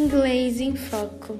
Inglês em Foco.